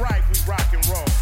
Right we rock and roll.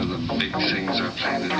One of the big things I you.